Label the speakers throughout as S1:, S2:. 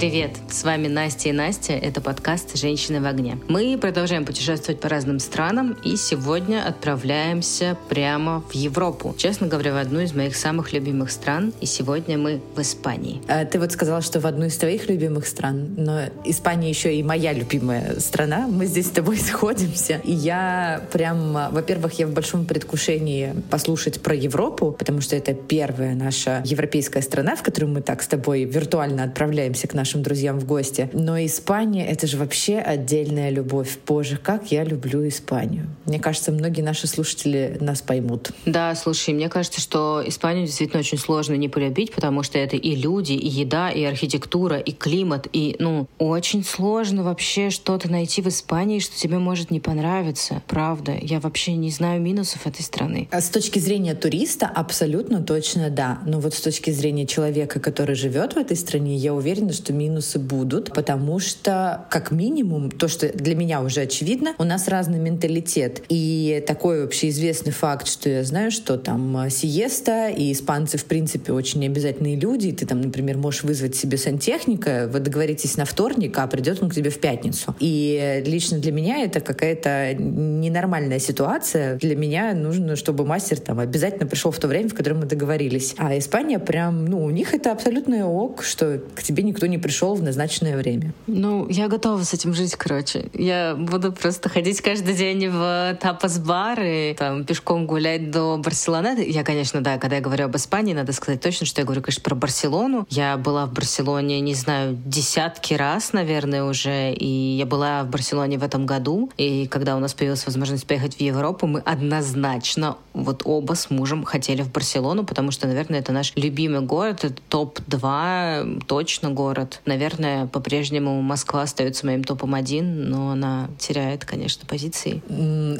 S1: Привет! С вами Настя и Настя. Это подкаст «Женщины в огне». Мы продолжаем путешествовать по разным странам и сегодня отправляемся прямо в Европу. Честно говоря, в одну из моих самых любимых стран. И сегодня мы в Испании.
S2: А ты вот сказала, что в одну из твоих любимых стран, но Испания еще и моя любимая страна. Мы здесь с тобой сходимся. И я прям, во-первых, я в большом предвкушении послушать про Европу, потому что это первая наша европейская страна, в которую мы так с тобой виртуально отправляемся к нашим нашим друзьям в гости. Но Испания — это же вообще отдельная любовь. Боже, как я люблю Испанию. Мне кажется, многие наши слушатели нас поймут.
S1: Да, слушай, мне кажется, что Испанию действительно очень сложно не полюбить, потому что это и люди, и еда, и архитектура, и климат, и, ну, очень сложно вообще что-то найти в Испании, что тебе может не понравиться. Правда. Я вообще не знаю минусов этой страны.
S2: А с точки зрения туриста абсолютно точно да. Но вот с точки зрения человека, который живет в этой стране, я уверена, что минусы будут, потому что, как минимум, то, что для меня уже очевидно, у нас разный менталитет. И такой вообще известный факт, что я знаю, что там а, сиеста, и испанцы, в принципе, очень обязательные люди. И ты там, например, можешь вызвать себе сантехника, вы договоритесь на вторник, а придет он к тебе в пятницу. И лично для меня это какая-то ненормальная ситуация. Для меня нужно, чтобы мастер там обязательно пришел в то время, в котором мы договорились. А Испания прям, ну, у них это абсолютно ок, что к тебе никто не пришел в назначенное время.
S1: Ну, я готова с этим жить, короче. Я буду просто ходить каждый день в тапас-бар и там пешком гулять до Барселоны. Я, конечно, да, когда я говорю об Испании, надо сказать точно, что я говорю, конечно, про Барселону. Я была в Барселоне, не знаю, десятки раз, наверное, уже, и я была в Барселоне в этом году, и когда у нас появилась возможность поехать в Европу, мы однозначно вот оба с мужем хотели в Барселону, потому что, наверное, это наш любимый город, это топ-2 точно город. Наверное, по-прежнему Москва остается моим топом один, но она теряет, конечно, позиции.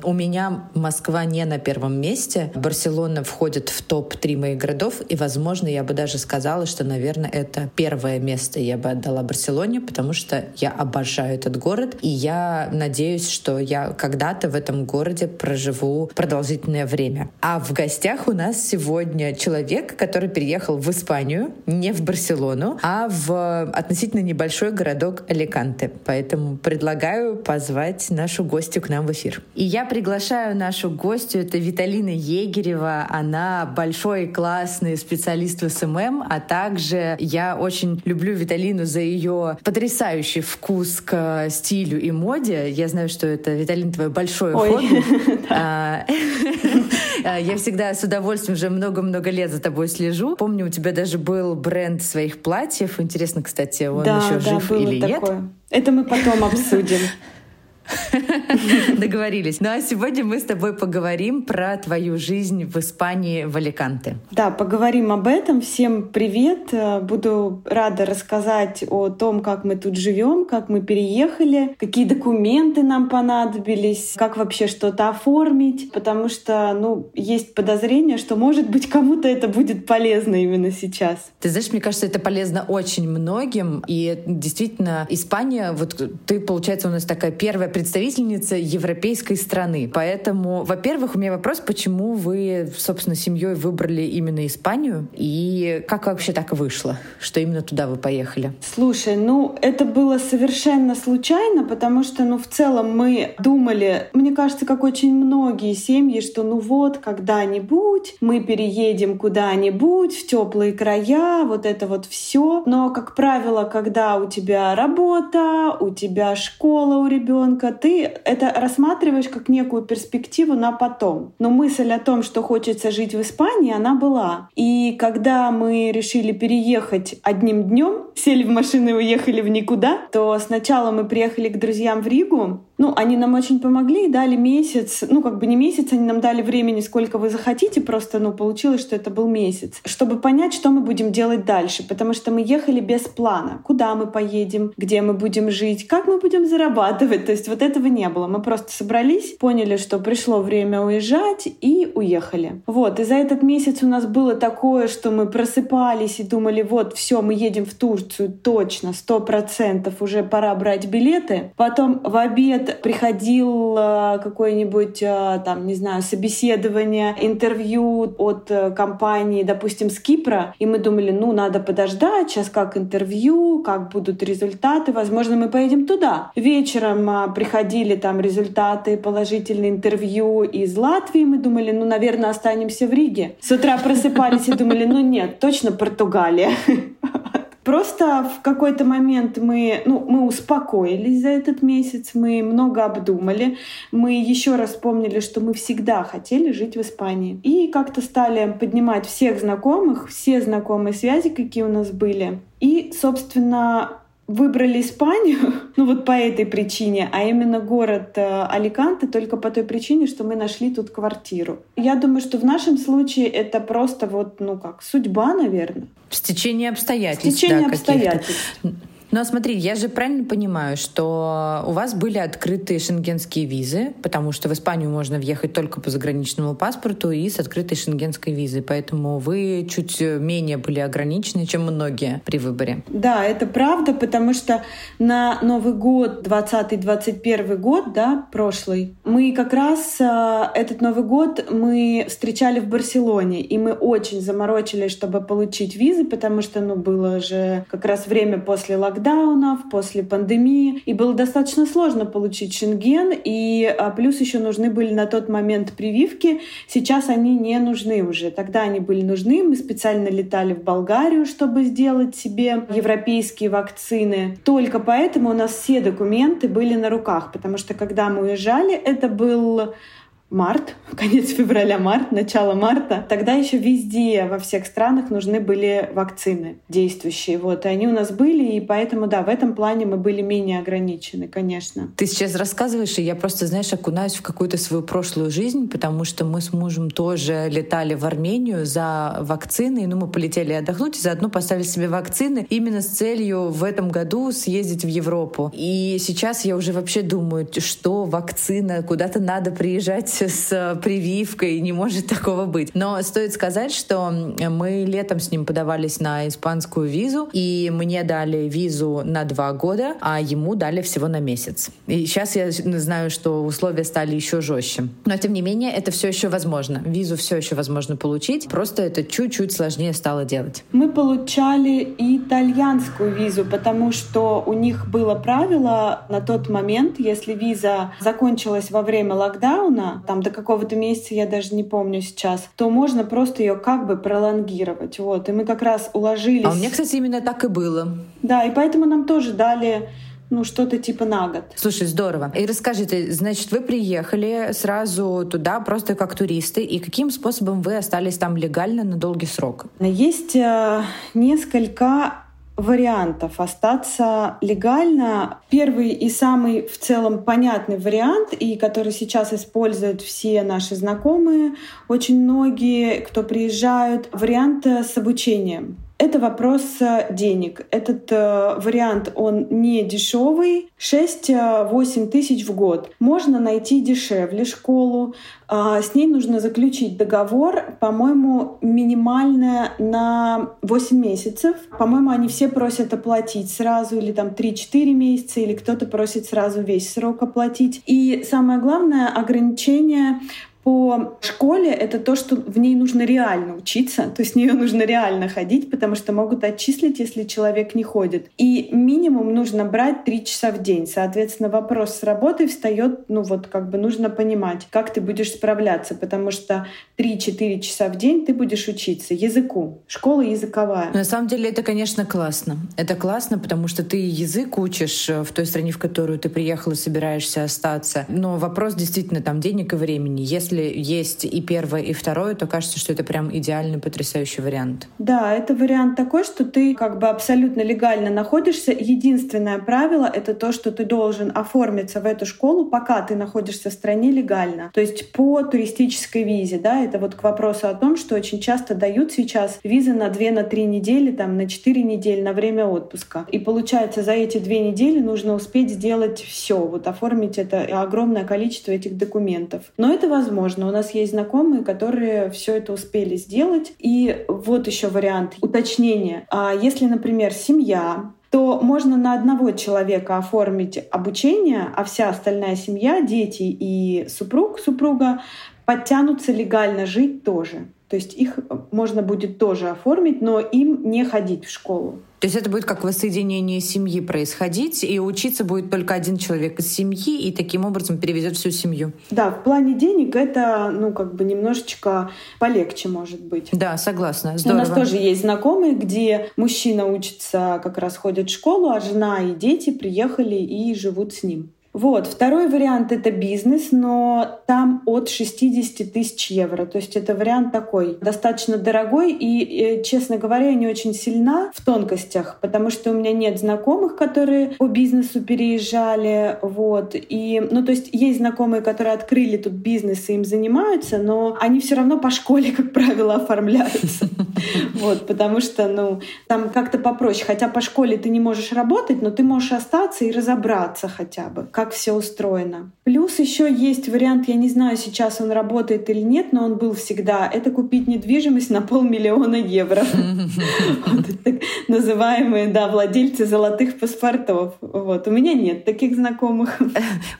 S2: У меня Москва не на первом месте. Барселона входит в топ-3 моих городов, и, возможно, я бы даже сказала, что, наверное, это первое место я бы отдала Барселоне, потому что я обожаю этот город, и я надеюсь, что я когда-то в этом городе проживу продолжительное время. А в гостях у нас сегодня человек, который переехал в Испанию, не в Барселону, а в относительно небольшой городок Аликанте. Поэтому предлагаю позвать нашу гостью к нам в эфир. И я приглашаю нашу гостью, это Виталина Егерева. Она большой классный специалист в SMM, а также я очень люблю Виталину за ее потрясающий вкус к стилю и моде. Я знаю, что это, Виталин, твое большое Ой. хобби. А, я всегда с удовольствием уже много-много лет за тобой слежу. Помню, у тебя даже был бренд своих платьев. Интересно, кстати, кстати, он
S3: да,
S2: еще
S3: да,
S2: жив или
S3: такое.
S2: нет.
S3: Это мы потом обсудим.
S2: Договорились. Ну а сегодня мы с тобой поговорим про твою жизнь в Испании, в Аликанте.
S3: Да, поговорим об этом. Всем привет. Буду рада рассказать о том, как мы тут живем, как мы переехали, какие документы нам понадобились, как вообще что-то оформить, потому что, ну, есть подозрение, что, может быть, кому-то это будет полезно именно сейчас.
S2: Ты знаешь, мне кажется, это полезно очень многим, и действительно Испания, вот ты, получается, у нас такая первая представительница европейской страны. Поэтому, во-первых, у меня вопрос, почему вы, собственно, семьей выбрали именно Испанию? И как вообще так вышло, что именно туда вы поехали?
S3: Слушай, ну, это было совершенно случайно, потому что, ну, в целом мы думали, мне кажется, как очень многие семьи, что, ну вот, когда-нибудь мы переедем куда-нибудь в теплые края, вот это вот все. Но, как правило, когда у тебя работа, у тебя школа у ребенка, ты это рассматриваешь как некую перспективу на потом. Но мысль о том, что хочется жить в Испании, она была. И когда мы решили переехать одним днем, сели в машину и уехали в никуда, то сначала мы приехали к друзьям в Ригу, ну, они нам очень помогли, дали месяц, ну, как бы не месяц, они нам дали времени, сколько вы захотите, просто, ну, получилось, что это был месяц, чтобы понять, что мы будем делать дальше, потому что мы ехали без плана, куда мы поедем, где мы будем жить, как мы будем зарабатывать, то есть вот этого не было. Мы просто собрались, поняли, что пришло время уезжать и уехали. Вот, и за этот месяц у нас было такое, что мы просыпались и думали, вот, все, мы едем в Турцию, точно, сто процентов, уже пора брать билеты. Потом в обед приходил э, какое-нибудь, э, там, не знаю, собеседование, интервью от э, компании, допустим, с Кипра, и мы думали, ну, надо подождать, сейчас как интервью, как будут результаты, возможно, мы поедем туда. Вечером приходили там результаты, положительные интервью из Латвии, мы думали, ну, наверное, останемся в Риге. С утра просыпались и думали, ну, нет, точно Португалия. Просто в какой-то момент мы, ну, мы успокоились за этот месяц, мы много обдумали, мы еще раз вспомнили, что мы всегда хотели жить в Испании. И как-то стали поднимать всех знакомых, все знакомые связи, какие у нас были. И, собственно, выбрали Испанию, ну вот по этой причине, а именно город э, Аликанте только по той причине, что мы нашли тут квартиру. Я думаю, что в нашем случае это просто вот, ну как, судьба, наверное.
S2: Стечение обстоятельств.
S3: Стечение да, обстоятельств.
S2: Но смотри, я же правильно понимаю, что у вас были открытые шенгенские визы, потому что в Испанию можно въехать только по заграничному паспорту и с открытой шенгенской визой, поэтому вы чуть менее были ограничены, чем многие при выборе.
S3: Да, это правда, потому что на Новый год, 20-21 год, да, прошлый, мы как раз э, этот Новый год мы встречали в Барселоне, и мы очень заморочились, чтобы получить визы, потому что, ну, было же как раз время после локдауна, локдаунов, после пандемии, и было достаточно сложно получить шенген, и а, плюс еще нужны были на тот момент прививки. Сейчас они не нужны уже. Тогда они были нужны. Мы специально летали в Болгарию, чтобы сделать себе европейские вакцины. Только поэтому у нас все документы были на руках, потому что когда мы уезжали, это был март, конец февраля, март, начало марта, тогда еще везде, во всех странах нужны были вакцины действующие. Вот, и они у нас были, и поэтому, да, в этом плане мы были менее ограничены, конечно.
S2: Ты сейчас рассказываешь, и я просто, знаешь, окунаюсь в какую-то свою прошлую жизнь, потому что мы с мужем тоже летали в Армению за вакциной, ну, мы полетели отдохнуть, и заодно поставили себе вакцины именно с целью в этом году съездить в Европу. И сейчас я уже вообще думаю, что вакцина, куда-то надо приезжать с э, прививкой, не может такого быть. Но стоит сказать, что мы летом с ним подавались на испанскую визу, и мне дали визу на два года, а ему дали всего на месяц. И сейчас я знаю, что условия стали еще жестче. Но тем не менее, это все еще возможно. Визу все еще возможно получить, просто это чуть-чуть сложнее стало делать.
S3: Мы получали итальянскую визу, потому что у них было правило на тот момент, если виза закончилась во время локдауна, там до какого-то месяца, я даже не помню сейчас, то можно просто ее как бы пролонгировать. Вот. И мы как раз уложились. А
S2: у меня, кстати, именно так и было.
S3: Да, и поэтому нам тоже дали ну, что-то типа на год.
S2: Слушай, здорово. И расскажите, значит, вы приехали сразу туда просто как туристы, и каким способом вы остались там легально на долгий срок?
S3: Есть э, несколько вариантов остаться легально. Первый и самый в целом понятный вариант, и который сейчас используют все наши знакомые, очень многие, кто приезжают, вариант с обучением. Это вопрос э, денег. Этот э, вариант, он не дешевый. 6-8 тысяч в год. Можно найти дешевле школу. Э, с ней нужно заключить договор, по-моему, минимальное на 8 месяцев. По-моему, они все просят оплатить сразу или там 3-4 месяца, или кто-то просит сразу весь срок оплатить. И самое главное ограничение по школе это то, что в ней нужно реально учиться, то есть в нее нужно реально ходить, потому что могут отчислить, если человек не ходит. И минимум нужно брать три часа в день. Соответственно, вопрос с работой встает, ну вот как бы нужно понимать, как ты будешь справляться, потому что 3-4 часа в день ты будешь учиться языку. Школа языковая.
S2: На самом деле это, конечно, классно. Это классно, потому что ты язык учишь э, в той стране, в которую ты приехал и собираешься остаться. Но вопрос действительно там денег и времени. Если если есть и первое, и второе, то кажется, что это прям идеальный, потрясающий вариант.
S3: Да, это вариант такой, что ты как бы абсолютно легально находишься. Единственное правило — это то, что ты должен оформиться в эту школу, пока ты находишься в стране легально. То есть по туристической визе, да, это вот к вопросу о том, что очень часто дают сейчас визы на 2 на 3 недели, там, на 4 недели на время отпуска. И получается, за эти две недели нужно успеть сделать все, вот оформить это огромное количество этих документов. Но это возможно возможно. У нас есть знакомые, которые все это успели сделать. И вот еще вариант уточнения. А если, например, семья, то можно на одного человека оформить обучение, а вся остальная семья, дети и супруг, супруга подтянутся легально жить тоже. То есть их можно будет тоже оформить, но им не ходить в школу.
S2: То есть это будет как воссоединение семьи происходить, и учиться будет только один человек из семьи, и таким образом переведет всю семью.
S3: Да, в плане денег это, ну, как бы немножечко полегче может быть.
S2: Да, согласна. Здорово.
S3: У нас тоже есть знакомые, где мужчина учится, как раз ходит в школу, а жена и дети приехали и живут с ним. Вот. Второй вариант — это бизнес, но там от 60 тысяч евро. То есть это вариант такой достаточно дорогой. И, честно говоря, я не очень сильна в тонкостях, потому что у меня нет знакомых, которые по бизнесу переезжали. Вот. И, ну, то есть есть знакомые, которые открыли тут бизнес и им занимаются, но они все равно по школе, как правило, оформляются. Вот, потому что, ну, там как-то попроще. Хотя по школе ты не можешь работать, но ты можешь остаться и разобраться хотя бы, как все устроено. Плюс еще есть вариант, я не знаю, сейчас он работает или нет, но он был всегда, это купить недвижимость на полмиллиона евро. Называемые, да, владельцы золотых паспортов. Вот. У меня нет таких знакомых.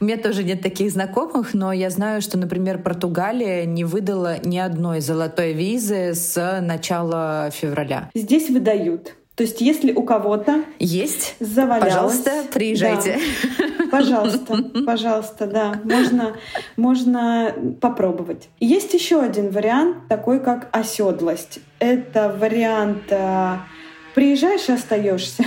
S2: У меня тоже нет таких знакомых, но я знаю, что, например, Португалия не выдала ни одной золотой визы с начала февраля.
S3: Здесь выдают. То есть, если у кого-то
S2: есть,
S3: завалялось,
S2: пожалуйста, приезжайте.
S3: Да, пожалуйста, пожалуйста, да, можно, можно попробовать. Есть еще один вариант, такой как оседлость. Это вариант э, приезжаешь и остаешься.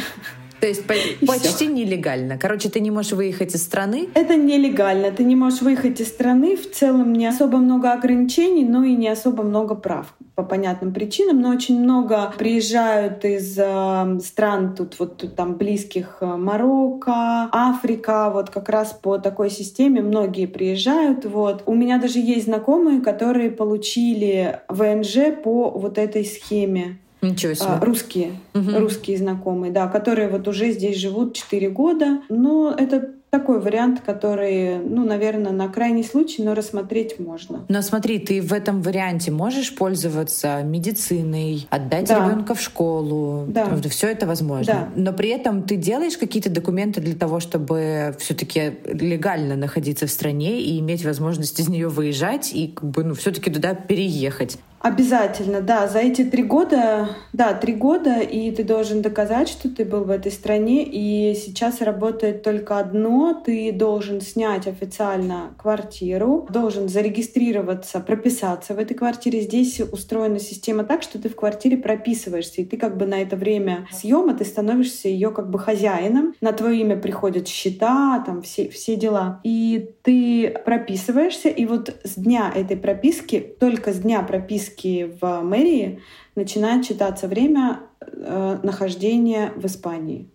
S2: То есть по почти нелегально. Короче, ты не можешь выехать из страны?
S3: Это нелегально. Ты не можешь выехать из страны. В целом не особо много ограничений, но и не особо много прав по понятным причинам. Но очень много приезжают из э, стран тут вот тут, там близких э, Марокко, Африка. Вот как раз по такой системе многие приезжают. Вот. У меня даже есть знакомые, которые получили ВНЖ по вот этой схеме.
S2: Ничего себе.
S3: А, русские, угу. русские знакомые, да, которые вот уже здесь живут 4 года. Но это такой вариант, который, ну, наверное, на крайний случай, но рассмотреть можно.
S2: Но смотри, ты в этом варианте можешь пользоваться медициной, отдать да. ребенка в школу. Да. Все это возможно. Да. Но при этом ты делаешь какие-то документы для того, чтобы все-таки легально находиться в стране и иметь возможность из нее выезжать и как бы, ну, все-таки туда переехать.
S3: Обязательно, да. За эти три года, да, три года, и ты должен доказать, что ты был в этой стране. И сейчас работает только одно. Ты должен снять официально квартиру, должен зарегистрироваться, прописаться в этой квартире. Здесь устроена система так, что ты в квартире прописываешься, и ты как бы на это время съема ты становишься ее как бы хозяином. На твое имя приходят счета, там все, все дела. И ты прописываешься, и вот с дня этой прописки, только с дня прописки списке в мэрии начинает читаться время э, нахождения в Испании.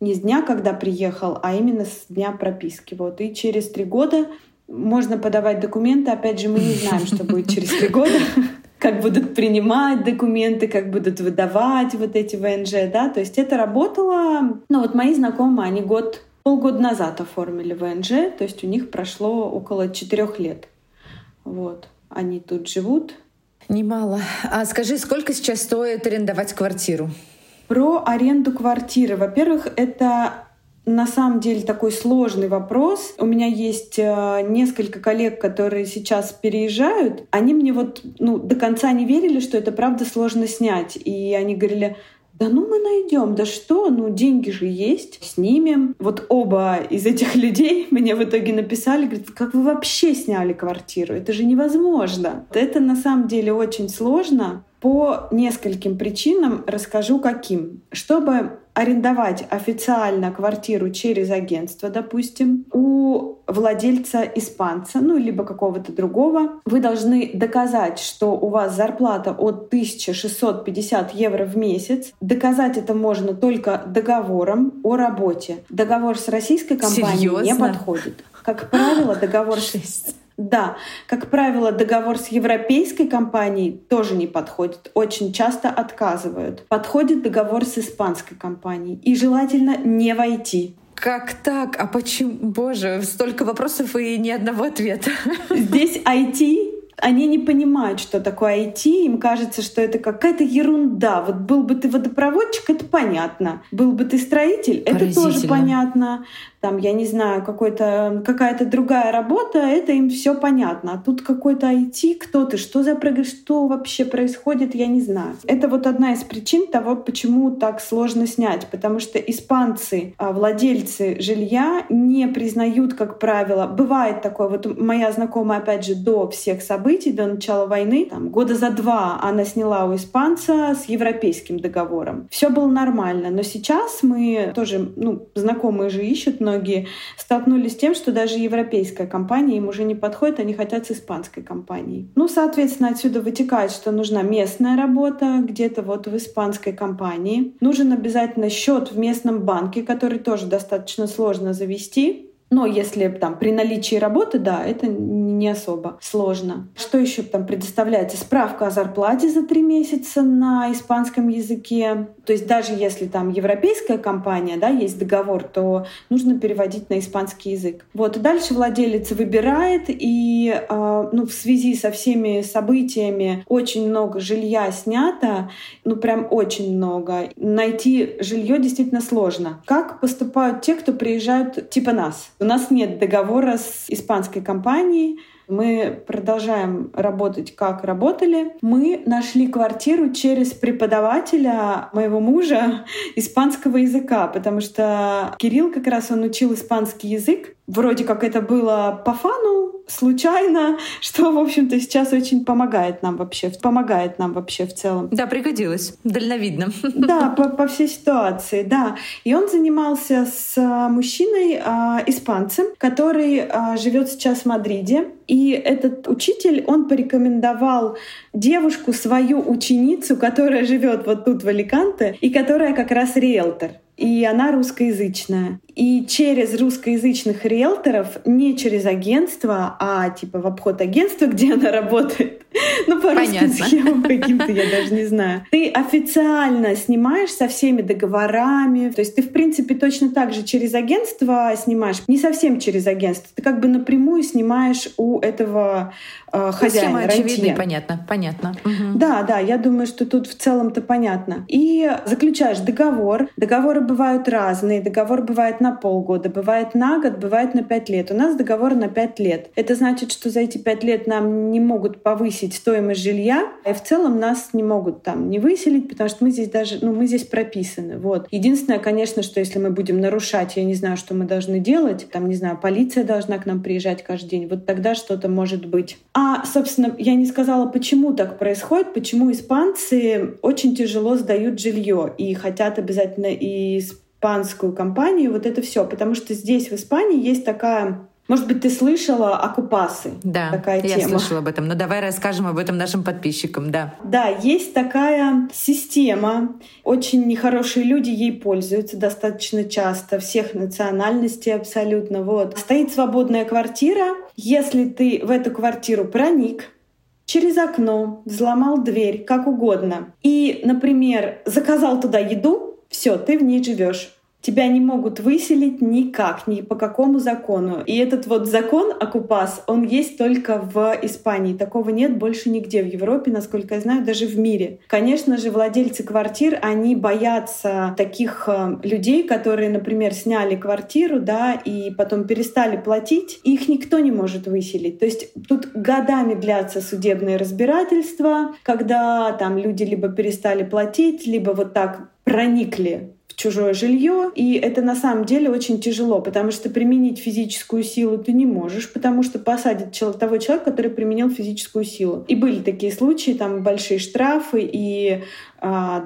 S3: Не с дня, когда приехал, а именно с дня прописки. Вот. И через три года можно подавать документы. Опять же, мы не знаем, что будет через три года как будут принимать документы, как будут выдавать вот эти ВНЖ, да, то есть это работало, ну вот мои знакомые, они год, полгода назад оформили ВНЖ, то есть у них прошло около четырех лет, вот, они тут живут,
S2: Немало. А скажи, сколько сейчас стоит арендовать квартиру?
S3: Про аренду квартиры. Во-первых, это на самом деле такой сложный вопрос. У меня есть э, несколько коллег, которые сейчас переезжают. Они мне вот ну, до конца не верили, что это правда сложно снять. И они говорили, да ну мы найдем, да что, ну деньги же есть, снимем. Вот оба из этих людей мне в итоге написали, говорят, как вы вообще сняли квартиру? Это же невозможно. Это на самом деле очень сложно. По нескольким причинам расскажу каким. Чтобы арендовать официально квартиру через агентство, допустим, у владельца испанца, ну, либо какого-то другого, вы должны доказать, что у вас зарплата от 1650 евро в месяц. Доказать это можно только договором о работе. Договор с российской компанией Серьезно? не подходит. Как правило, договор... 6. Да, как правило, договор с европейской компанией тоже не подходит. Очень часто отказывают. Подходит договор с испанской компанией. И желательно не войти.
S2: Как так? А почему? Боже, столько вопросов и ни одного ответа.
S3: Здесь IT они не понимают, что такое IT, им кажется, что это какая-то ерунда. Вот был бы ты водопроводчик, это понятно. Был бы ты строитель, это тоже понятно там, я не знаю, какая-то другая работа, это им все понятно. А тут какой-то IT, кто ты, что за что вообще происходит, я не знаю. Это вот одна из причин того, почему так сложно снять, потому что испанцы, а, владельцы жилья, не признают, как правило, бывает такое, вот моя знакомая, опять же, до всех событий, до начала войны, там, года за два она сняла у испанца с европейским договором. Все было нормально, но сейчас мы тоже, ну, знакомые же ищут, но многие столкнулись с тем, что даже европейская компания им уже не подходит, они хотят с испанской компанией. Ну, соответственно, отсюда вытекает, что нужна местная работа где-то вот в испанской компании. Нужен обязательно счет в местном банке, который тоже достаточно сложно завести. Но если там при наличии работы, да, это не особо сложно. Что еще там предоставляется? Справка о зарплате за три месяца на испанском языке. То есть даже если там европейская компания, да, есть договор, то нужно переводить на испанский язык. Вот. И дальше владелец выбирает, и э, ну, в связи со всеми событиями очень много жилья снято, ну прям очень много. Найти жилье действительно сложно. Как поступают те, кто приезжают типа нас? У нас нет договора с испанской компанией, мы продолжаем работать, как работали. Мы нашли квартиру через преподавателя моего мужа испанского языка, потому что Кирилл как раз он учил испанский язык. Вроде как это было по фану, случайно, что, в общем-то, сейчас очень помогает нам вообще, помогает нам вообще в целом.
S2: Да, пригодилось, дальновидно.
S3: Да, по, по всей ситуации, да. И он занимался с а, мужчиной, э, испанцем, который э, живет сейчас в Мадриде. И этот учитель, он порекомендовал девушку, свою ученицу, которая живет вот тут в Аликанте, и которая как раз риэлтор и она русскоязычная. И через русскоязычных риэлторов, не через агентство, а типа в обход агентства, где она работает, ну, по русским схемам каким-то, я даже не знаю. Ты официально снимаешь со всеми договорами, то есть ты, в принципе, точно так же через агентство снимаешь, не совсем через агентство, ты как бы напрямую снимаешь у этого э, хозяина,
S2: ну, очевидно и понятно, понятно.
S3: Угу. Да, да, я думаю, что тут в целом-то понятно. И заключаешь договор. Договоры бывают разные. Договор бывает на полгода, бывает на год, бывает на пять лет. У нас договор на пять лет. Это значит, что за эти пять лет нам не могут повысить стоимость жилья, и в целом нас не могут там не выселить, потому что мы здесь даже, ну, мы здесь прописаны. Вот. Единственное, конечно, что если мы будем нарушать, я не знаю, что мы должны делать, там, не знаю, полиция должна к нам приезжать каждый день, вот тогда что-то может быть. А, собственно, я не сказала, почему так происходит, почему испанцы очень тяжело сдают жилье и хотят обязательно и испанскую компанию, вот это все, потому что здесь в Испании есть такая может быть, ты слышала о Купасы?
S2: Да, такая я тема. слышала об этом. Но давай расскажем об этом нашим подписчикам, да.
S3: Да, есть такая система. Очень нехорошие люди ей пользуются достаточно часто, всех национальностей абсолютно. Вот. Стоит свободная квартира. Если ты в эту квартиру проник, через окно, взломал дверь, как угодно, и, например, заказал туда еду, все, ты в ней живешь. Тебя не могут выселить никак, ни по какому закону. И этот вот закон Акупас, он есть только в Испании. Такого нет больше нигде в Европе, насколько я знаю, даже в мире. Конечно же, владельцы квартир, они боятся таких э, людей, которые, например, сняли квартиру, да, и потом перестали платить. Их никто не может выселить. То есть тут годами длятся судебные разбирательства, когда там люди либо перестали платить, либо вот так проникли чужое жилье. И это на самом деле очень тяжело, потому что применить физическую силу ты не можешь, потому что посадят того человека, который применил физическую силу. И были такие случаи, там большие штрафы и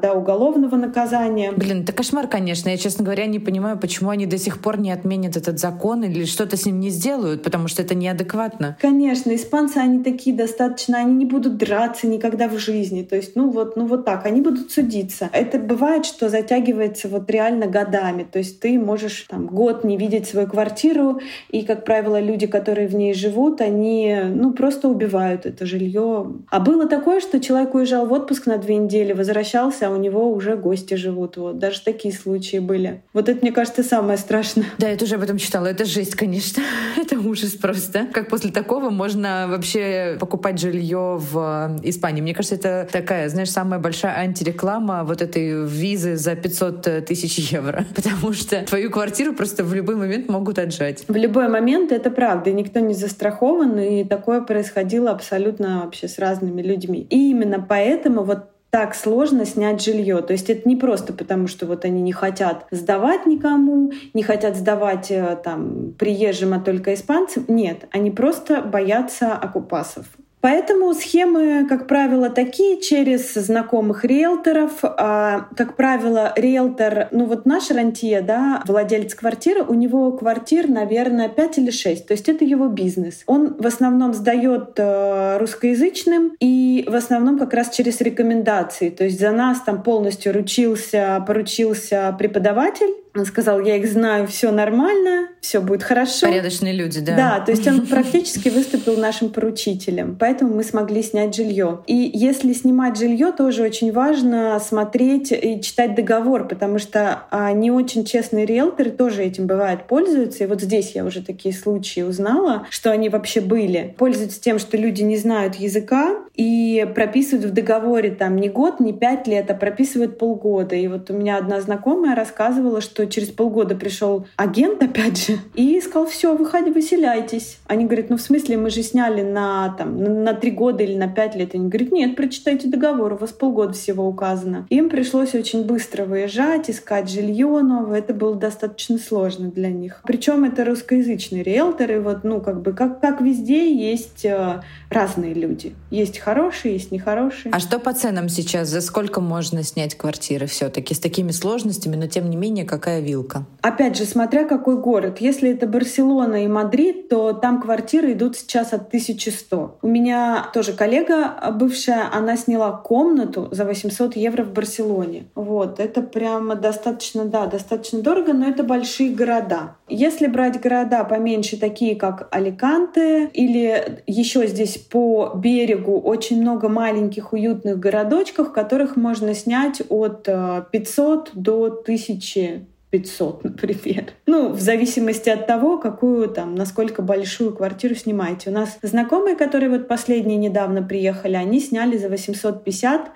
S3: до уголовного наказания.
S2: Блин, это кошмар, конечно. Я, честно говоря, не понимаю, почему они до сих пор не отменят этот закон или что-то с ним не сделают, потому что это неадекватно.
S3: Конечно, испанцы, они такие достаточно, они не будут драться никогда в жизни. То есть, ну вот, ну вот так, они будут судиться. Это бывает, что затягивается вот реально годами. То есть ты можешь там год не видеть свою квартиру, и, как правило, люди, которые в ней живут, они, ну, просто убивают это жилье. А было такое, что человек уезжал в отпуск на две недели, возвращался возвращался, а у него уже гости живут. Вот. Даже такие случаи были. Вот это, мне кажется, самое страшное.
S2: Да, я тоже об этом читала. Это жесть, конечно. это ужас просто. Как после такого можно вообще покупать жилье в Испании? Мне кажется, это такая, знаешь, самая большая антиреклама вот этой визы за 500 тысяч евро. Потому что твою квартиру просто в любой момент могут отжать.
S3: В любой момент это правда. И никто не застрахован. И такое происходило абсолютно вообще с разными людьми. И именно поэтому вот так сложно снять жилье. То есть это не просто потому, что вот они не хотят сдавать никому, не хотят сдавать э, там приезжим, а только испанцам. Нет, они просто боятся оккупасов. Поэтому схемы, как правило, такие через знакомых риэлторов. А, как правило, риэлтор, ну вот наш рантье, да, владелец квартиры, у него квартир, наверное, 5 или 6. То есть это его бизнес. Он в основном сдает э, русскоязычным и в основном как раз через рекомендации. То есть за нас там полностью ручился, поручился преподаватель, он сказал, я их знаю, все нормально, все будет хорошо.
S2: Порядочные люди, да.
S3: Да, то есть он практически выступил нашим поручителем, поэтому мы смогли снять жилье. И если снимать жилье, тоже очень важно смотреть и читать договор, потому что а, не очень честные риэлторы тоже этим бывает пользуются. И вот здесь я уже такие случаи узнала, что они вообще были. Пользуются тем, что люди не знают языка и прописывают в договоре там не год, не пять лет, а прописывают полгода. И вот у меня одна знакомая рассказывала, что через полгода пришел агент, опять же, и сказал, все, выходи, выселяйтесь. Они говорят, ну в смысле, мы же сняли на, там, на три года или на пять лет. Они говорят, нет, прочитайте договор, у вас полгода всего указано. Им пришлось очень быстро выезжать, искать жилье новое. Это было достаточно сложно для них. Причем это русскоязычные риэлторы. Вот, ну, как бы, как, как везде есть э, разные люди. Есть хорошие, есть нехорошие.
S2: А что по ценам сейчас? За сколько можно снять квартиры все-таки с такими сложностями, но тем не менее, какая вилка?
S3: Опять же, смотря какой город. Если это Барселона и Мадрид, то там квартиры идут сейчас от 1100. У меня тоже коллега бывшая, она сняла комнату за 800 евро в Барселоне. Вот, это прямо достаточно, да, достаточно дорого, но это большие города. Если брать города поменьше, такие как Аликанте, или еще здесь по берегу очень много маленьких уютных городочков, которых можно снять от 500 э, до 1000 500, например. Ну, в зависимости от того, какую там, насколько большую квартиру снимаете. У нас знакомые, которые вот последние недавно приехали, они сняли за 850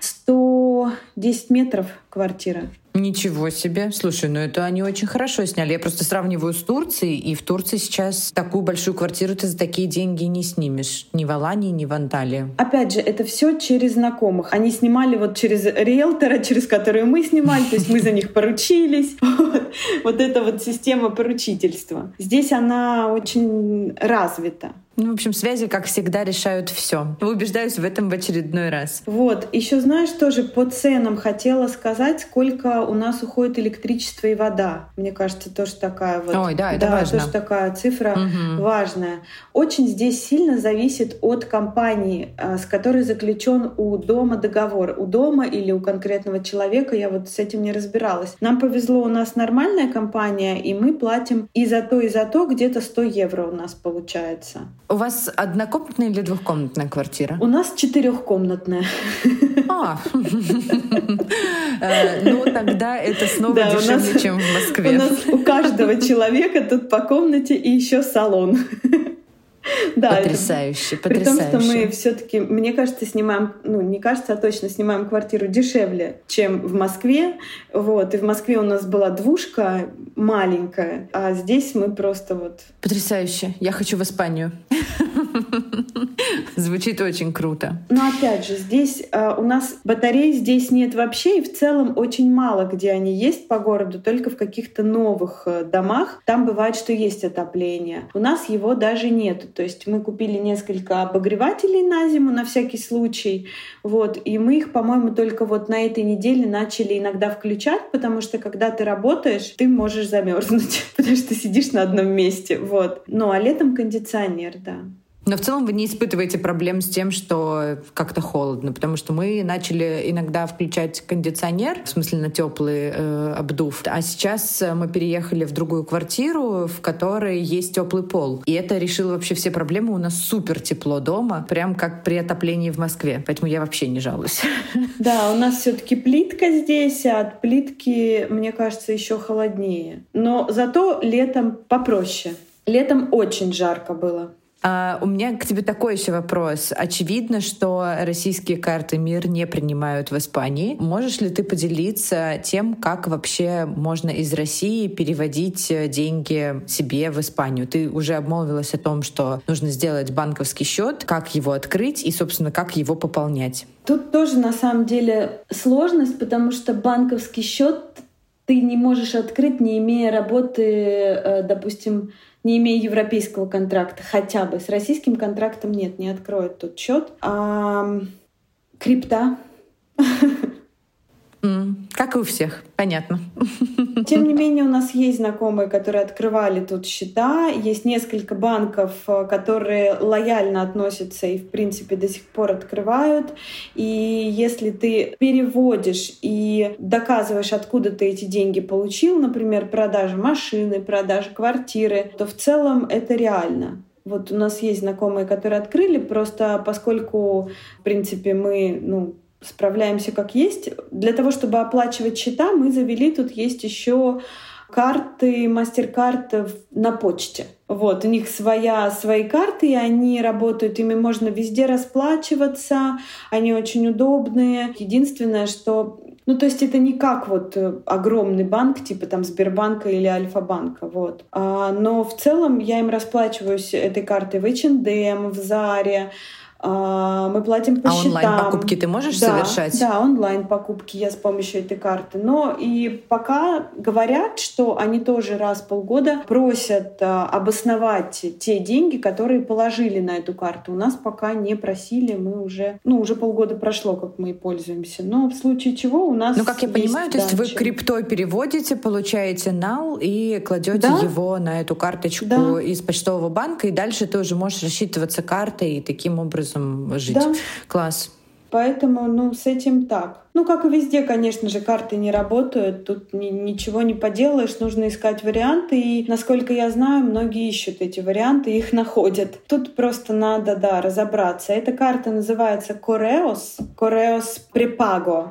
S3: 110 метров квартира.
S2: Ничего себе. Слушай, ну это они очень хорошо сняли. Я просто сравниваю с Турцией, и в Турции сейчас такую большую квартиру ты за такие деньги не снимешь. Ни в Алании, ни в Анталии.
S3: Опять же, это все через знакомых. Они снимали вот через риэлтора, через который мы снимали, то есть мы за них поручились. Вот эта вот система поручительства. Здесь она очень развита.
S2: Ну, в общем, связи, как всегда, решают все. Убеждаюсь в этом в очередной раз.
S3: Вот. Еще, знаешь, тоже по ценам хотела сказать, сколько у нас уходит электричество и вода. Мне кажется, тоже такая вот...
S2: Ой, да, это да, важно.
S3: тоже такая цифра угу. важная. Очень здесь сильно зависит от компании, а, с которой заключен у дома договор. У дома или у конкретного человека. Я вот с этим не разбиралась. Нам повезло, у нас нормальная компания, и мы платим и за то, и за то где-то 100 евро у нас получается.
S2: У вас однокомнатная или двухкомнатная квартира?
S3: У нас четырехкомнатная.
S2: А, э, ну тогда это снова дешевле, чем в Москве.
S3: У нас у каждого человека тут по комнате и еще салон.
S2: Да, потрясающе,
S3: это, потрясающе. При том, что мы все-таки, мне кажется, снимаем, ну не кажется, а точно снимаем квартиру дешевле, чем в Москве. Вот и в Москве у нас была двушка маленькая, а здесь мы просто вот.
S2: Потрясающе. Я хочу в Испанию. Звучит очень круто.
S3: Но опять же, здесь э, у нас батарей здесь нет вообще, и в целом очень мало, где они есть по городу, только в каких-то новых э, домах. Там бывает, что есть отопление. У нас его даже нет. То есть мы купили несколько обогревателей на зиму на всякий случай. Вот, и мы их, по-моему, только вот на этой неделе начали иногда включать, потому что когда ты работаешь, ты можешь замерзнуть, потому что сидишь на одном месте. Вот. Ну а летом кондиционер, да.
S2: Но в целом вы не испытываете проблем с тем, что как-то холодно, потому что мы начали иногда включать кондиционер, в смысле на теплый э, обдув, а сейчас мы переехали в другую квартиру, в которой есть теплый пол. И это решило вообще все проблемы. У нас супер тепло дома, прям как при отоплении в Москве. Поэтому я вообще не жалуюсь.
S3: Да, у нас все-таки плитка здесь, а от плитки, мне кажется, еще холоднее. Но зато летом попроще. Летом очень жарко было.
S2: А, у меня к тебе такой еще вопрос. Очевидно, что российские карты МИР не принимают в Испании. Можешь ли ты поделиться тем, как вообще можно из России переводить э, деньги себе в Испанию? Ты уже обмолвилась о том, что нужно сделать банковский счет, как его открыть и, собственно, как его пополнять.
S3: Тут тоже на самом деле сложность, потому что банковский счет ты не можешь открыть, не имея работы, э, допустим, не имея европейского контракта хотя бы. С российским контрактом нет, не откроет тот счет. А, крипта.
S2: как и у всех, понятно.
S3: Тем не менее, у нас есть знакомые, которые открывали тут счета. Есть несколько банков, э, которые лояльно относятся и, в принципе, до сих пор открывают. И если ты переводишь и доказываешь, откуда ты эти деньги получил, например, продажа машины, продажа квартиры, то в целом это реально. Вот у нас есть знакомые, которые открыли, просто поскольку, в принципе, мы ну, справляемся как есть. Для того, чтобы оплачивать счета, мы завели, тут есть еще карты, мастер-карты на почте. Вот, у них своя, свои карты, и они работают, ими можно везде расплачиваться, они очень удобные. Единственное, что ну, то есть это не как вот э, огромный банк, типа там Сбербанка или Альфа-банка, вот. А, но в целом я им расплачиваюсь этой картой в H&M, в Заре, мы платим по а счетам.
S2: онлайн-покупки ты можешь
S3: да,
S2: совершать?
S3: Да, онлайн-покупки я с помощью этой карты. Но и пока говорят, что они тоже раз в полгода просят а, обосновать те деньги, которые положили на эту карту. У нас пока не просили, мы уже, ну, уже полгода прошло, как мы и пользуемся. Но в случае чего у нас
S2: Ну, как я есть, понимаю, то есть вы криптой переводите, получаете нал и кладете да? его на эту карточку да. из почтового банка, и дальше ты уже можешь рассчитываться картой и таким образом образом жить. Да. Класс.
S3: Поэтому, ну, с этим так. Ну, как и везде, конечно же, карты не работают, тут ни, ничего не поделаешь, нужно искать варианты, и, насколько я знаю, многие ищут эти варианты, их находят. Тут просто надо, да, разобраться. Эта карта называется Correos, Correos Prepago,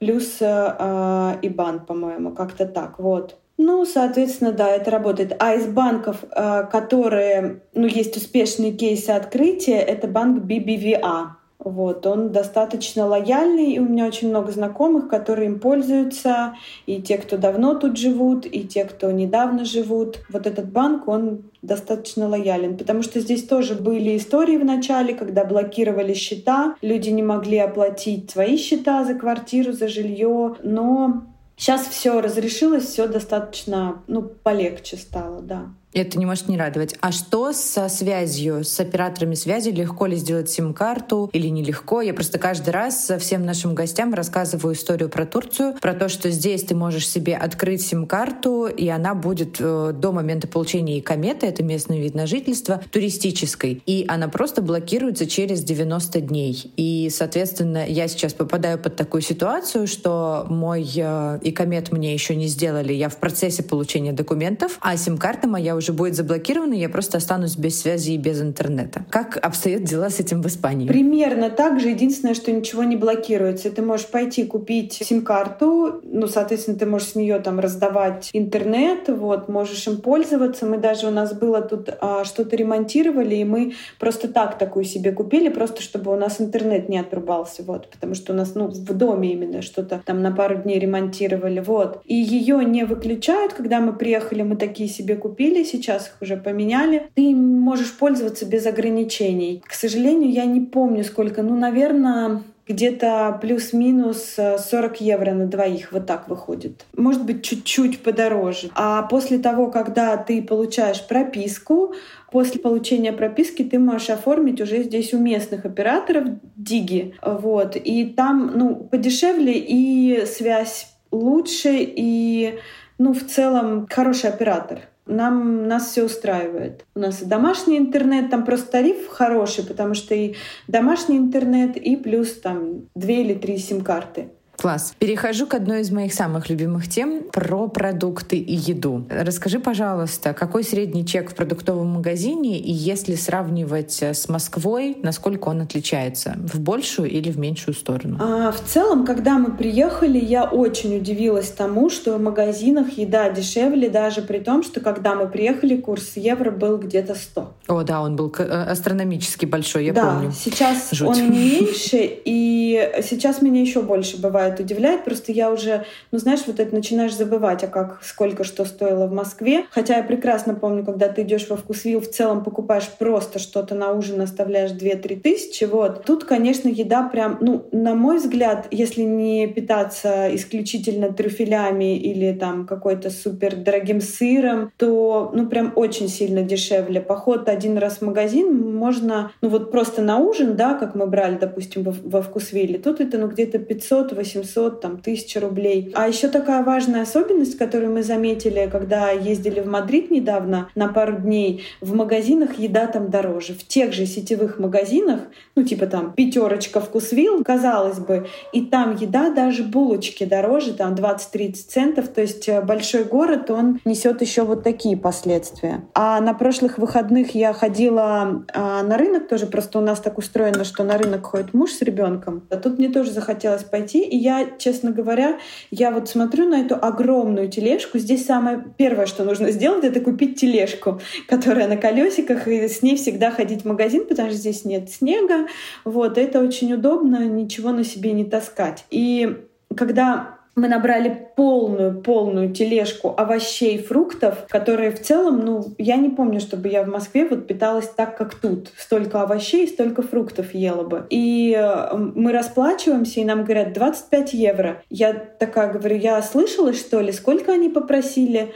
S3: плюс э, IBAN, по-моему, как-то так, вот. Ну, соответственно, да, это работает. А из банков, э, которые, ну, есть успешные кейсы открытия, это банк BBVA. Вот, он достаточно лояльный, и у меня очень много знакомых, которые им пользуются, и те, кто давно тут живут, и те, кто недавно живут. Вот этот банк, он достаточно лоялен, потому что здесь тоже были истории в начале, когда блокировали счета, люди не могли оплатить свои счета за квартиру, за жилье, но Сейчас все разрешилось, все достаточно, ну, полегче стало, да.
S2: Это не может не радовать. А что со связью, с операторами связи? Легко ли сделать сим-карту или нелегко? Я просто каждый раз всем нашим гостям рассказываю историю про Турцию, про то, что здесь ты можешь себе открыть сим-карту, и она будет э, до момента получения икометы, это местный вид на жительство, туристической. И она просто блокируется через 90 дней. И, соответственно, я сейчас попадаю под такую ситуацию, что мой э, икомет мне еще не сделали, я в процессе получения документов, а сим-карта моя уже будет заблокирована, я просто останусь без связи и без интернета. Как обстоят дела с этим в Испании?
S3: Примерно так же. Единственное, что ничего не блокируется. Ты можешь пойти купить сим-карту, ну, соответственно, ты можешь с нее там раздавать интернет, вот, можешь им пользоваться. Мы даже у нас было тут а, что-то ремонтировали, и мы просто так такую себе купили, просто чтобы у нас интернет не отрубался, вот, потому что у нас, ну, в доме именно что-то там на пару дней ремонтировали, вот. И ее не выключают, когда мы приехали, мы такие себе купили, сейчас их уже поменяли. Ты можешь пользоваться без ограничений. К сожалению, я не помню сколько, ну, наверное, где-то плюс-минус 40 евро на двоих, вот так выходит. Может быть, чуть-чуть подороже. А после того, когда ты получаешь прописку, после получения прописки ты можешь оформить уже здесь у местных операторов Диги. Вот. И там, ну, подешевле и связь лучше, и, ну, в целом, хороший оператор. Нам, нас все устраивает. У нас и домашний интернет, там просто тариф хороший, потому что и домашний интернет, и плюс там две или три сим-карты.
S2: Класс. Перехожу к одной из моих самых любимых тем про продукты и еду. Расскажи, пожалуйста, какой средний чек в продуктовом магазине, и если сравнивать с Москвой, насколько он отличается? В большую или в меньшую сторону?
S3: А, в целом, когда мы приехали, я очень удивилась тому, что в магазинах еда дешевле, даже при том, что когда мы приехали, курс евро был где-то 100.
S2: О, да, он был э, астрономически большой, я
S3: да,
S2: помню.
S3: сейчас Жуть. он меньше, и сейчас меня еще больше бывает бывает удивляет. Просто я уже, ну знаешь, вот это начинаешь забывать, а как, сколько что стоило в Москве. Хотя я прекрасно помню, когда ты идешь во вкусвилл, в целом покупаешь просто что-то на ужин, оставляешь 2-3 тысячи. Вот. Тут, конечно, еда прям, ну, на мой взгляд, если не питаться исключительно трюфелями или там какой-то супер дорогим сыром, то, ну, прям очень сильно дешевле. Поход один раз в магазин можно, ну, вот просто на ужин, да, как мы брали, допустим, во, во вкусвилле, тут это, ну, где-то 500-800 800, там, 1000 рублей. А еще такая важная особенность, которую мы заметили, когда ездили в Мадрид недавно на пару дней, в магазинах еда там дороже. В тех же сетевых магазинах, ну, типа там пятерочка вкусвилл, казалось бы, и там еда даже булочки дороже, там 20-30 центов, то есть э, большой город, он несет еще вот такие последствия. А на прошлых выходных я ходила а, на рынок тоже, просто у нас так устроено, что на рынок ходит муж с ребенком. А тут мне тоже захотелось пойти, и я, честно говоря, я вот смотрю на эту огромную тележку. Здесь самое первое, что нужно сделать, это купить тележку, которая на колесиках, и с ней всегда ходить в магазин, потому что здесь нет снега. Вот, это очень удобно, ничего на себе не таскать. И когда мы набрали полную-полную тележку овощей, фруктов, которые в целом, ну, я не помню, чтобы я в Москве вот питалась так, как тут. Столько овощей, столько фруктов ела бы. И э, мы расплачиваемся, и нам говорят 25 евро. Я такая говорю, я слышала, что ли, сколько они попросили?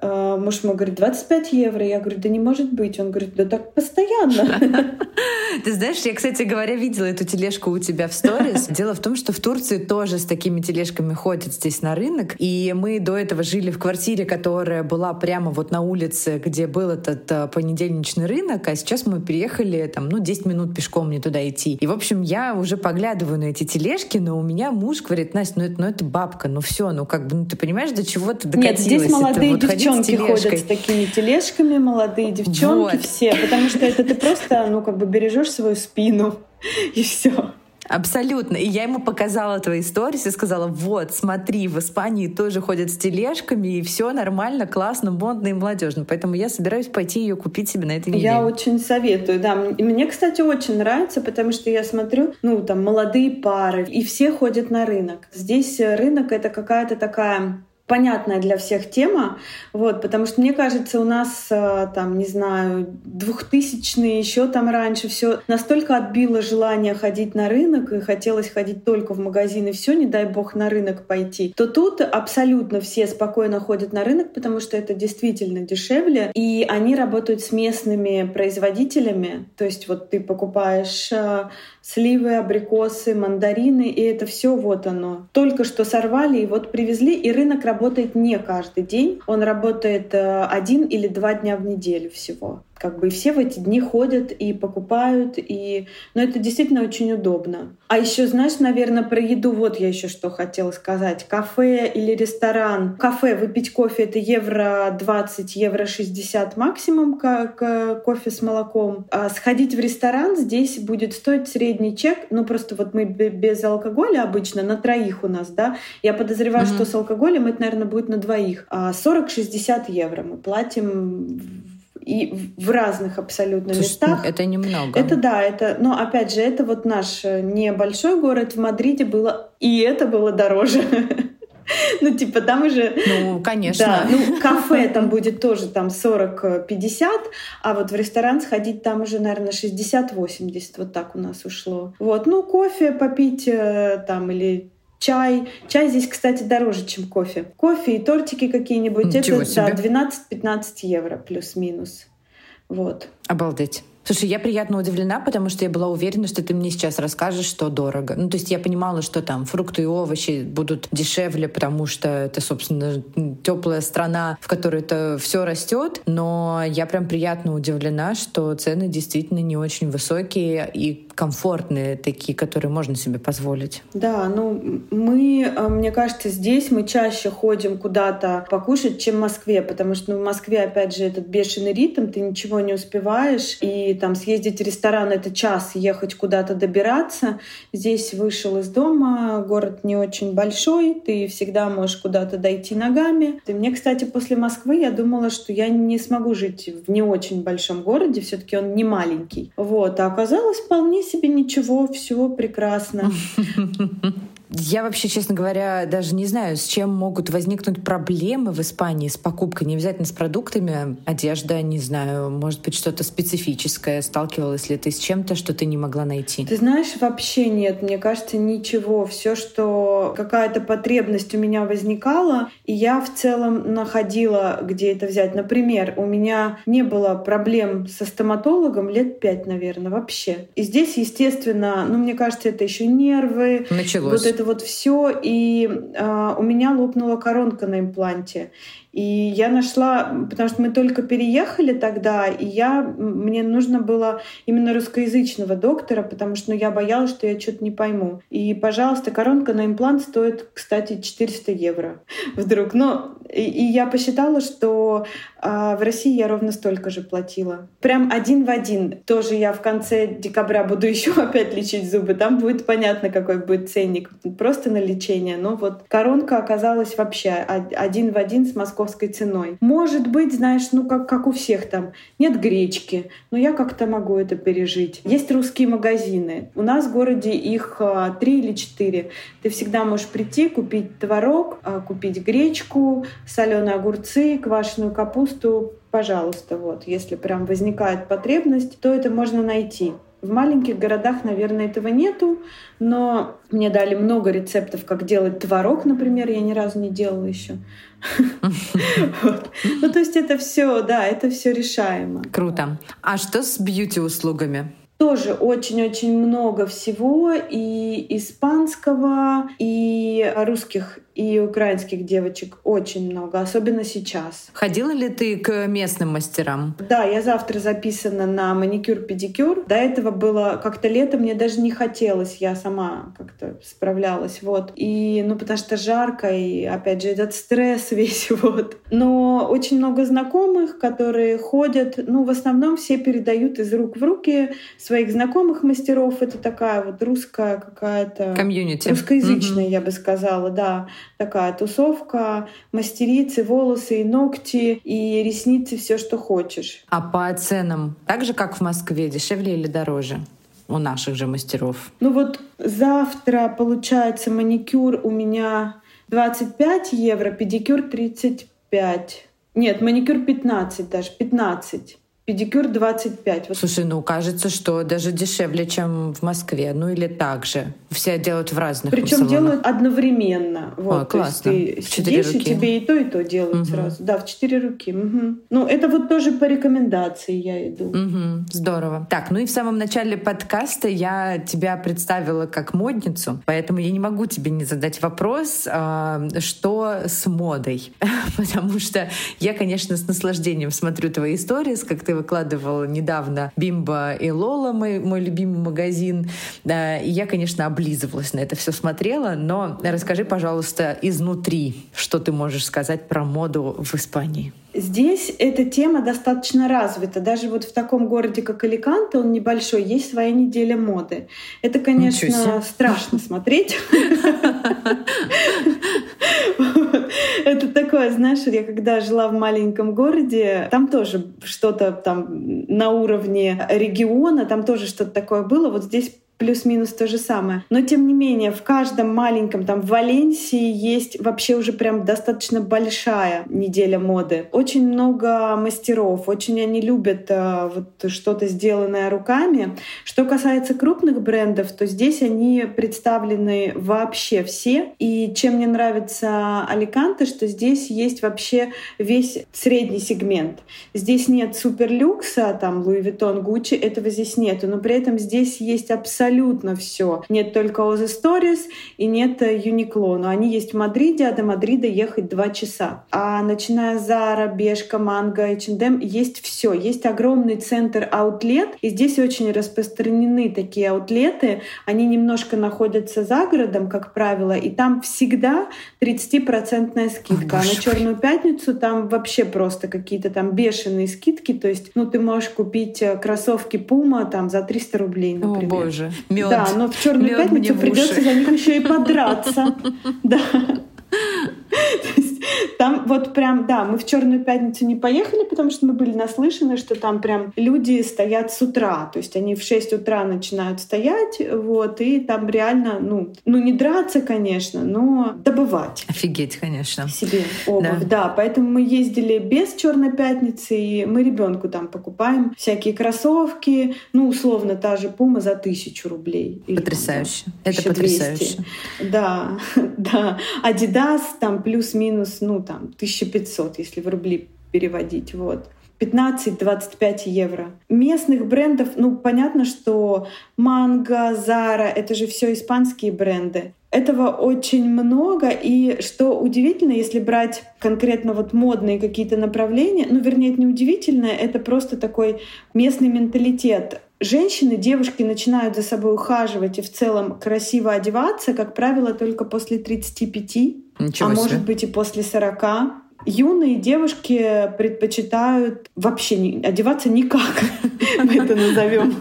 S3: А, муж мой говорит, 25 евро. Я говорю, да не может быть. Он говорит, да так постоянно.
S2: Ты знаешь, я, кстати говоря, видела эту тележку у тебя в сторис. Дело в том, что в Турции тоже с такими тележками ходят здесь на рынок. И мы до этого жили в квартире, которая была прямо вот на улице, где был этот э, понедельничный рынок, а сейчас мы переехали там, ну, 10 минут пешком мне туда идти. И, в общем, я уже поглядываю на эти тележки, но у меня муж говорит, Настя, ну это, ну это бабка, ну все, ну как бы, ну ты понимаешь, до чего ты докатилась?
S3: Нет, здесь молодые это, вот, девчонки ходят с такими тележками, молодые девчонки вот. все, потому что это ты просто, ну, как бы бережешь свою спину и все.
S2: Абсолютно. И я ему показала твои сторис и сказала, вот, смотри, в Испании тоже ходят с тележками, и все нормально, классно, модно и молодежно. Поэтому я собираюсь пойти ее купить себе на этой неделе.
S3: Я очень советую, да. Мне, кстати, очень нравится, потому что я смотрю, ну, там, молодые пары, и все ходят на рынок. Здесь рынок — это какая-то такая понятная для всех тема, вот, потому что мне кажется, у нас э, там, не знаю, двухтысячные еще там раньше все настолько отбило желание ходить на рынок и хотелось ходить только в магазин и все, не дай бог на рынок пойти, то тут абсолютно все спокойно ходят на рынок, потому что это действительно дешевле, и они работают с местными производителями, то есть вот ты покупаешь э, сливы, абрикосы, мандарины, и это все вот оно. Только что сорвали и вот привезли, и рынок работает не каждый день, он работает э, один или два дня в неделю всего как бы все в эти дни ходят и покупают, и... но это действительно очень удобно. А еще, знаешь, наверное, про еду вот я еще что хотела сказать. Кафе или ресторан. Кафе, выпить кофе — это евро 20, евро 60 максимум, как кофе с молоком. А сходить в ресторан здесь будет стоить средний чек, ну просто вот мы без алкоголя обычно, на троих у нас, да. Я подозреваю, mm-hmm. что с алкоголем это, наверное, будет на двоих. 40-60 а евро мы платим и в разных абсолютно
S2: То
S3: местах.
S2: Это немного.
S3: Это да, это, но опять же, это вот наш э, небольшой город. В Мадриде было, и это было дороже. Ну, типа, там уже...
S2: Ну, конечно.
S3: Да, ну, кафе там будет тоже там 40-50, а вот в ресторан сходить там уже, наверное, 60-80. Вот так у нас ушло. Вот, ну, кофе попить э, там или чай. Чай здесь, кстати, дороже, чем кофе. Кофе и тортики какие-нибудь.
S2: Ничего
S3: это
S2: себе.
S3: да, 12-15 евро плюс-минус. Вот.
S2: Обалдеть. Слушай, я приятно удивлена, потому что я была уверена, что ты мне сейчас расскажешь, что дорого. Ну, то есть я понимала, что там фрукты и овощи будут дешевле, потому что это, собственно, теплая страна, в которой это все растет. Но я прям приятно удивлена, что цены действительно не очень высокие и комфортные, такие, которые можно себе позволить.
S3: Да, ну мы, э, мне кажется, здесь мы чаще ходим куда-то покушать, чем в Москве, потому что ну, в Москве, опять же, этот бешеный ритм, ты ничего не успеваешь, и там съездить в ресторан — это час, ехать куда-то добираться. Здесь вышел из дома, город не очень большой, ты всегда можешь куда-то дойти ногами. И мне, кстати, после Москвы я думала, что я не смогу жить в не очень большом городе, все таки он не маленький. Вот, а оказалось вполне себе ничего, все прекрасно.
S2: Я вообще, честно говоря, даже не знаю, с чем могут возникнуть проблемы в Испании с покупкой. Не обязательно с продуктами, одежда, не знаю, может быть, что-то специфическое. Сталкивалась ли ты с чем-то, что ты не могла найти?
S3: Ты знаешь, вообще нет. Мне кажется, ничего. Все, что какая-то потребность у меня возникала, и я в целом находила, где это взять. Например, у меня не было проблем со стоматологом лет пять, наверное, вообще. И здесь, естественно, ну, мне кажется, это еще нервы.
S2: Началось.
S3: Вот это вот все, и э, у меня лопнула коронка на импланте. И я нашла, потому что мы только переехали тогда, и я, мне нужно было именно русскоязычного доктора, потому что ну, я боялась, что я что-то не пойму. И, пожалуйста, коронка на имплант стоит, кстати, 400 евро вдруг. Но и, и я посчитала, что а, в России я ровно столько же платила. Прям один в один. Тоже я в конце декабря буду еще опять лечить зубы. Там будет понятно, какой будет ценник. Просто на лечение. Но вот коронка оказалась вообще один в один с Москвой московской ценой. Может быть, знаешь, ну как, как у всех там, нет гречки, но я как-то могу это пережить. Есть русские магазины. У нас в городе их а, три или четыре. Ты всегда можешь прийти, купить творог, а, купить гречку, соленые огурцы, квашеную капусту, пожалуйста, вот, если прям возникает потребность, то это можно найти. В маленьких городах, наверное, этого нету, но мне дали много рецептов, как делать творог, например, я ни разу не делала еще. Ну, то есть это все, да, это все решаемо.
S2: Круто. А что с бьюти-услугами?
S3: тоже очень-очень много всего и испанского, и русских и украинских девочек очень много, особенно сейчас.
S2: Ходила ли ты к местным мастерам?
S3: Да, я завтра записана на маникюр-педикюр. До этого было как-то лето, мне даже не хотелось, я сама как-то справлялась, вот. И, ну, потому что жарко, и, опять же, этот стресс весь, вот. Но очень много знакомых, которые ходят, ну, в основном все передают из рук в руки своих знакомых мастеров. Это такая вот русская какая-то...
S2: Комьюнити.
S3: Русскоязычная, mm-hmm. я бы сказала, да такая тусовка, мастерицы, волосы и ногти, и ресницы, все, что хочешь.
S2: А по ценам так же, как в Москве, дешевле или дороже? у наших же мастеров?
S3: Ну вот завтра получается маникюр у меня 25 евро, педикюр 35. Нет, маникюр 15 даже, 15 педикюр 25.
S2: Вот. Слушай, ну кажется, что даже дешевле, чем в Москве. Ну или так же. Все делают в разных
S3: Причем делают одновременно. Вот,
S2: О, классно.
S3: То есть ты в сидишь, руки. и тебе и то, и то делают угу. сразу. Да, в четыре руки. Угу. Ну, это вот тоже по рекомендации я иду.
S2: Угу. Здорово. Так, ну и в самом начале подкаста я тебя представила как модницу, поэтому я не могу тебе не задать вопрос, а, что с модой. Потому что я, конечно, с наслаждением смотрю твои истории, как ты выкладывал недавно Бимба и Лола, мой, мой любимый магазин. Да, и я, конечно, облизывалась на это все смотрела, но расскажи, пожалуйста, изнутри, что ты можешь сказать про моду в Испании.
S3: Здесь эта тема достаточно развита. Даже вот в таком городе, как Аликанте, он небольшой, есть своя неделя моды. Это, конечно, страшно смотреть. Такое, знаешь, я когда жила в маленьком городе, там тоже что-то там на уровне региона, там тоже что-то такое было. Вот здесь плюс-минус то же самое. Но тем не менее, в каждом маленьком, там в Валенсии есть вообще уже прям достаточно большая неделя моды. Очень много мастеров, очень они любят э, вот что-то сделанное руками. Что касается крупных брендов, то здесь они представлены вообще все. И чем мне нравится Аликанте, что здесь есть вообще весь средний сегмент. Здесь нет суперлюкса, там Louis Vuitton, Gucci, этого здесь нету, но при этом здесь есть абсолютно абсолютно все. Нет только Oz Stories и нет Uniqlo, но они есть в Мадриде, а до Мадрида ехать два часа. А начиная с Zara, Бешка, Манго, H&M, есть все. Есть огромный центр аутлет, и здесь очень распространены такие аутлеты. Они немножко находятся за городом, как правило, и там всегда 30% скидка. О, а на Черную пятницу там вообще просто какие-то там бешеные скидки. То есть, ну, ты можешь купить э, кроссовки Puma там за 300 рублей, например.
S2: О, боже.
S3: Мед. Да, но в черную пятницу придется за них еще и подраться. Да. Там вот прям, да, мы в Черную пятницу не поехали, потому что мы были наслышаны, что там прям люди стоят с утра. То есть они в 6 утра начинают стоять, вот, и там реально, ну, ну не драться, конечно, но добывать.
S2: Офигеть, конечно.
S3: Себе обувь, да. да. Поэтому мы ездили без Черной пятницы, и мы ребенку там покупаем всякие кроссовки, ну, условно, та же Пума за тысячу рублей.
S2: Потрясающе. Там, Это потрясающе.
S3: Да, да. Адидас там плюс-минус, ну, там, 1500, если в рубли переводить. Вот. 15-25 евро. Местных брендов, ну, понятно, что Манго, Зара — это же все испанские бренды. Этого очень много, и что удивительно, если брать конкретно вот модные какие-то направления, ну, вернее, это не удивительно, это просто такой местный менталитет. Женщины, девушки начинают за собой ухаживать и в целом красиво одеваться, как правило, только после 35, Ничего а себе. может быть и после 40 юные девушки предпочитают вообще не, одеваться никак, мы это назовем.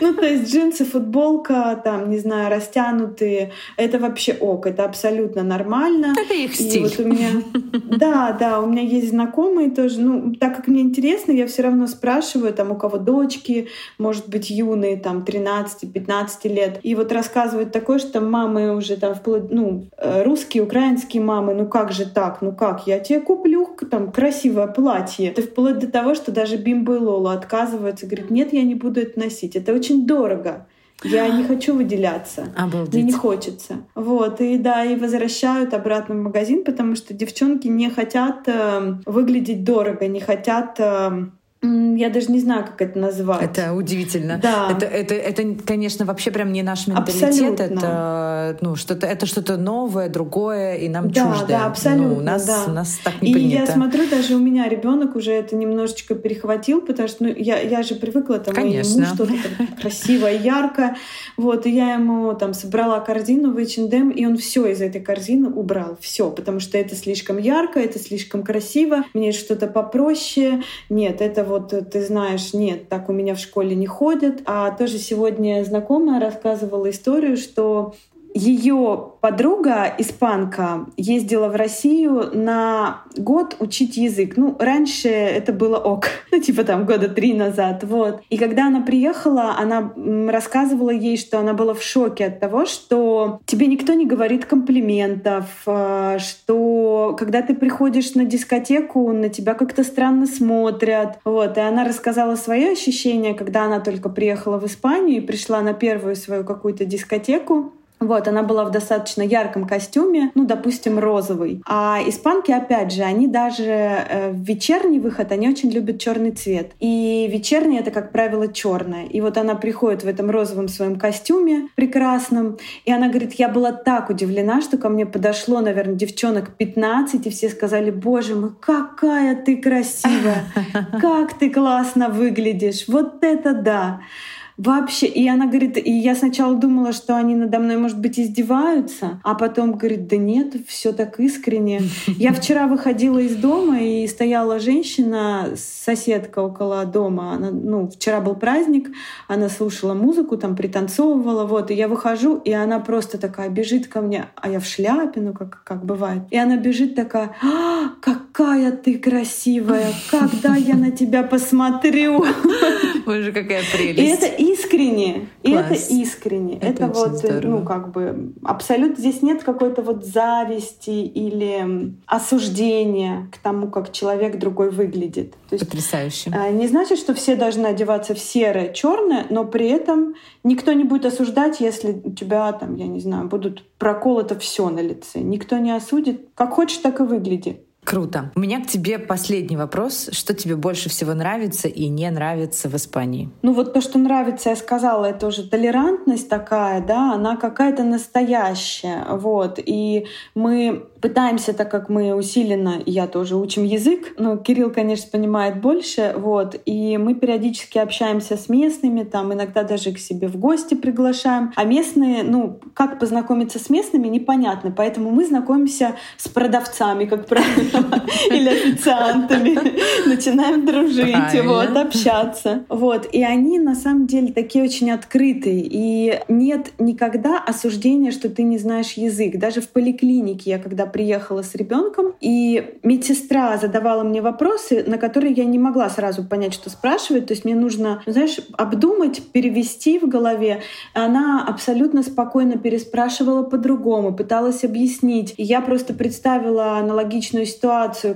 S3: Ну, то есть джинсы, футболка, там, не знаю, растянутые, это вообще ок, это абсолютно нормально.
S2: Это их стиль. И
S3: вот у меня, да, да, у меня есть знакомые тоже, ну, так как мне интересно, я все равно спрашиваю, там, у кого дочки, может быть, юные, там, 13-15 лет, и вот рассказывают такое, что мамы уже там, вплоть, ну, э, русские, украинские мамы, ну как же так, ну как, я тебе куплю куплю там красивое платье. Это вплоть до того, что даже Бимба и Лола отказываются, говорит, нет, я не буду это носить. Это очень дорого. Я не хочу выделяться.
S2: Обалдеть.
S3: Мне не хочется. Вот. И да, и возвращают обратно в магазин, потому что девчонки не хотят э, выглядеть дорого, не хотят э, я даже не знаю, как это назвать.
S2: Это удивительно.
S3: Да.
S2: Это, это, это, конечно, вообще прям не наш менталитет. Абсолютно. Это, ну, что-то, это что-то новое, другое, и нам
S3: да,
S2: чуждое.
S3: Да, абсолютно.
S2: Ну, у, нас,
S3: да.
S2: у нас так не
S3: и
S2: принято.
S3: я смотрю, даже у меня ребенок уже это немножечко перехватил, потому что ну, я, я же привыкла, там,
S2: конечно.
S3: ему что-то красивое, яркое. Вот, и я ему там собрала корзину в H&M, и он все из этой корзины убрал. Все, потому что это слишком ярко, это слишком красиво, мне что-то попроще. Нет, это вот, ты знаешь, нет, так у меня в школе не ходят. А тоже сегодня знакомая рассказывала историю, что ее подруга, испанка, ездила в Россию на год учить язык. Ну, раньше это было ок, ну, типа там года три назад, вот. И когда она приехала, она рассказывала ей, что она была в шоке от того, что тебе никто не говорит комплиментов, э, что когда ты приходишь на дискотеку, на тебя как-то странно смотрят. Вот. И она рассказала свои ощущения, когда она только приехала в Испанию и пришла на первую свою какую-то дискотеку. Вот, она была в достаточно ярком костюме, ну, допустим, розовый. А испанки, опять же, они даже э, в вечерний выход, они очень любят черный цвет. И вечерний это, как правило, черное. И вот она приходит в этом розовом своем костюме прекрасном, и она говорит, я была так удивлена, что ко мне подошло, наверное, девчонок 15, и все сказали, боже мой, какая ты красивая, как ты классно выглядишь, вот это да. Вообще, и она говорит, и я сначала думала, что они надо мной, может быть, издеваются, а потом говорит, да нет, все так искренне. Я вчера выходила из дома, и стояла женщина, соседка около дома, она, ну, вчера был праздник, она слушала музыку, там пританцовывала, вот, и я выхожу, и она просто такая бежит ко мне, а я в шляпе, ну, как, как бывает, и она бежит такая, а, какая ты красивая, когда я на тебя посмотрю.
S2: Боже, какая прелесть.
S3: И это искренне. И это искренне. Это, вот, здорово. ну, как бы, абсолютно здесь нет какой-то вот зависти или осуждения к тому, как человек другой выглядит.
S2: То есть, Потрясающе.
S3: А, не значит, что все должны одеваться в серое, черное, но при этом никто не будет осуждать, если у тебя там, я не знаю, будут проколото все на лице. Никто не осудит. Как хочешь, так и выгляди.
S2: Круто. У меня к тебе последний вопрос. Что тебе больше всего нравится и не нравится в Испании?
S3: Ну вот то, что нравится, я сказала, это уже толерантность такая, да, она какая-то настоящая, вот. И мы пытаемся, так как мы усиленно, я тоже учим язык, но Кирилл, конечно, понимает больше, вот, и мы периодически общаемся с местными, там иногда даже к себе в гости приглашаем, а местные, ну, как познакомиться с местными, непонятно, поэтому мы знакомимся с продавцами, как правило, или официантами, начинаем дружить, вот, общаться, вот, и они на самом деле такие очень открытые, и нет никогда осуждения, что ты не знаешь язык, даже в поликлинике я когда приехала с ребенком, и медсестра задавала мне вопросы, на которые я не могла сразу понять, что спрашивает. То есть мне нужно, знаешь, обдумать, перевести в голове. Она абсолютно спокойно переспрашивала по-другому, пыталась объяснить. И я просто представила аналогичную ситуацию,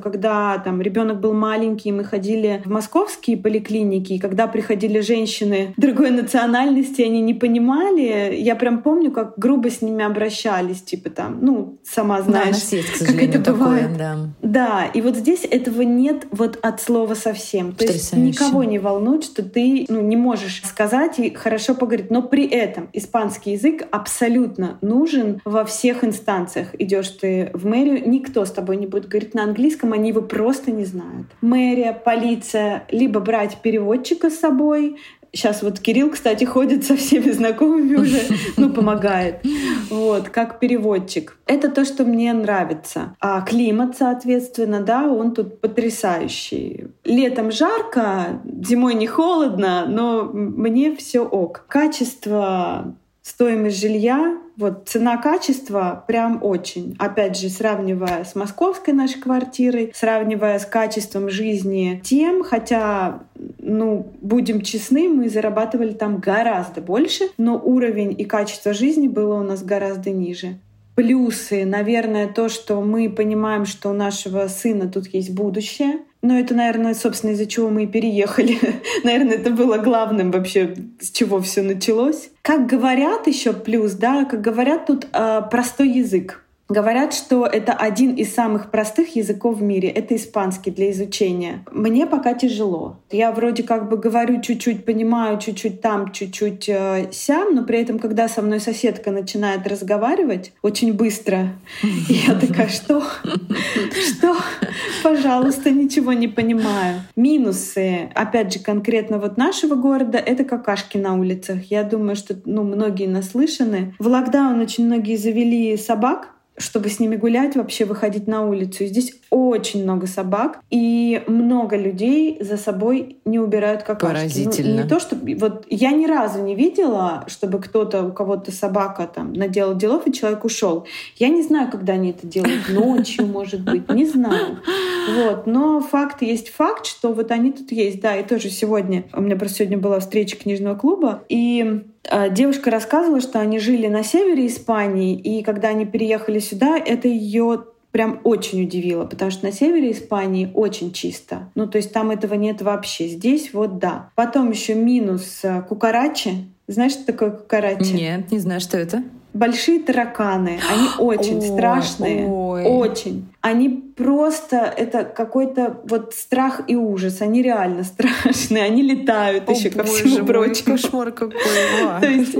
S3: когда там ребенок был маленький, мы ходили в московские поликлиники, и когда приходили женщины другой национальности, они не понимали. Я прям помню, как грубо с ними обращались, типа там, ну, сама знаешь,
S2: нас есть, как это такое, бывает. Да.
S3: да, и вот здесь этого нет вот от слова совсем. То есть никого не волнует, что ты ну, не можешь сказать и хорошо поговорить. Но при этом испанский язык абсолютно нужен во всех инстанциях. Идешь ты в мэрию, никто с тобой не будет говорить на английском, они его просто не знают. Мэрия, полиция, либо брать переводчика с собой, Сейчас вот Кирилл, кстати, ходит со всеми знакомыми уже, ну, помогает. Вот, как переводчик. Это то, что мне нравится. А климат, соответственно, да, он тут потрясающий. Летом жарко, зимой не холодно, но мне все ок. Качество стоимость жилья, вот цена-качество прям очень. Опять же, сравнивая с московской нашей квартирой, сравнивая с качеством жизни тем, хотя, ну, будем честны, мы зарабатывали там гораздо больше, но уровень и качество жизни было у нас гораздо ниже. Плюсы, наверное, то, что мы понимаем, что у нашего сына тут есть будущее, но это, наверное, собственно, из-за чего мы и переехали. наверное, это было главным вообще, с чего все началось. Как говорят еще плюс, да, как говорят тут э, простой язык. Говорят, что это один из самых простых языков в мире. Это испанский для изучения. Мне пока тяжело. Я вроде как бы говорю чуть-чуть, понимаю чуть-чуть там, чуть-чуть э, сям, но при этом, когда со мной соседка начинает разговаривать очень быстро, я такая, что? Что? Пожалуйста, ничего не понимаю. Минусы, опять же, конкретно вот нашего города, это какашки на улицах. Я думаю, что ну, многие наслышаны. В локдаун очень многие завели собак, чтобы с ними гулять, вообще выходить на улицу. И здесь очень много собак, и много людей за собой не убирают какашки.
S2: Поразительно.
S3: Ну, не то, что... Вот я ни разу не видела, чтобы кто-то, у кого-то собака там наделал делов, и человек ушел. Я не знаю, когда они это делают. Ночью, может быть, не знаю. Вот. Но факт есть факт, что вот они тут есть. Да, и тоже сегодня... У меня просто сегодня была встреча книжного клуба, и девушка рассказывала, что они жили на севере Испании, и когда они переехали сюда, это ее прям очень удивило, потому что на севере Испании очень чисто. Ну, то есть там этого нет вообще. Здесь вот да. Потом еще минус э, кукарачи. Знаешь, что такое кукарачи?
S2: Нет, не знаю, что это.
S3: Большие тараканы. Они очень страшные. Ой. Очень они просто это какой-то вот страх и ужас. Они реально страшные, они летают О, еще ко всему прочему.
S2: Кошмар какой.
S3: То есть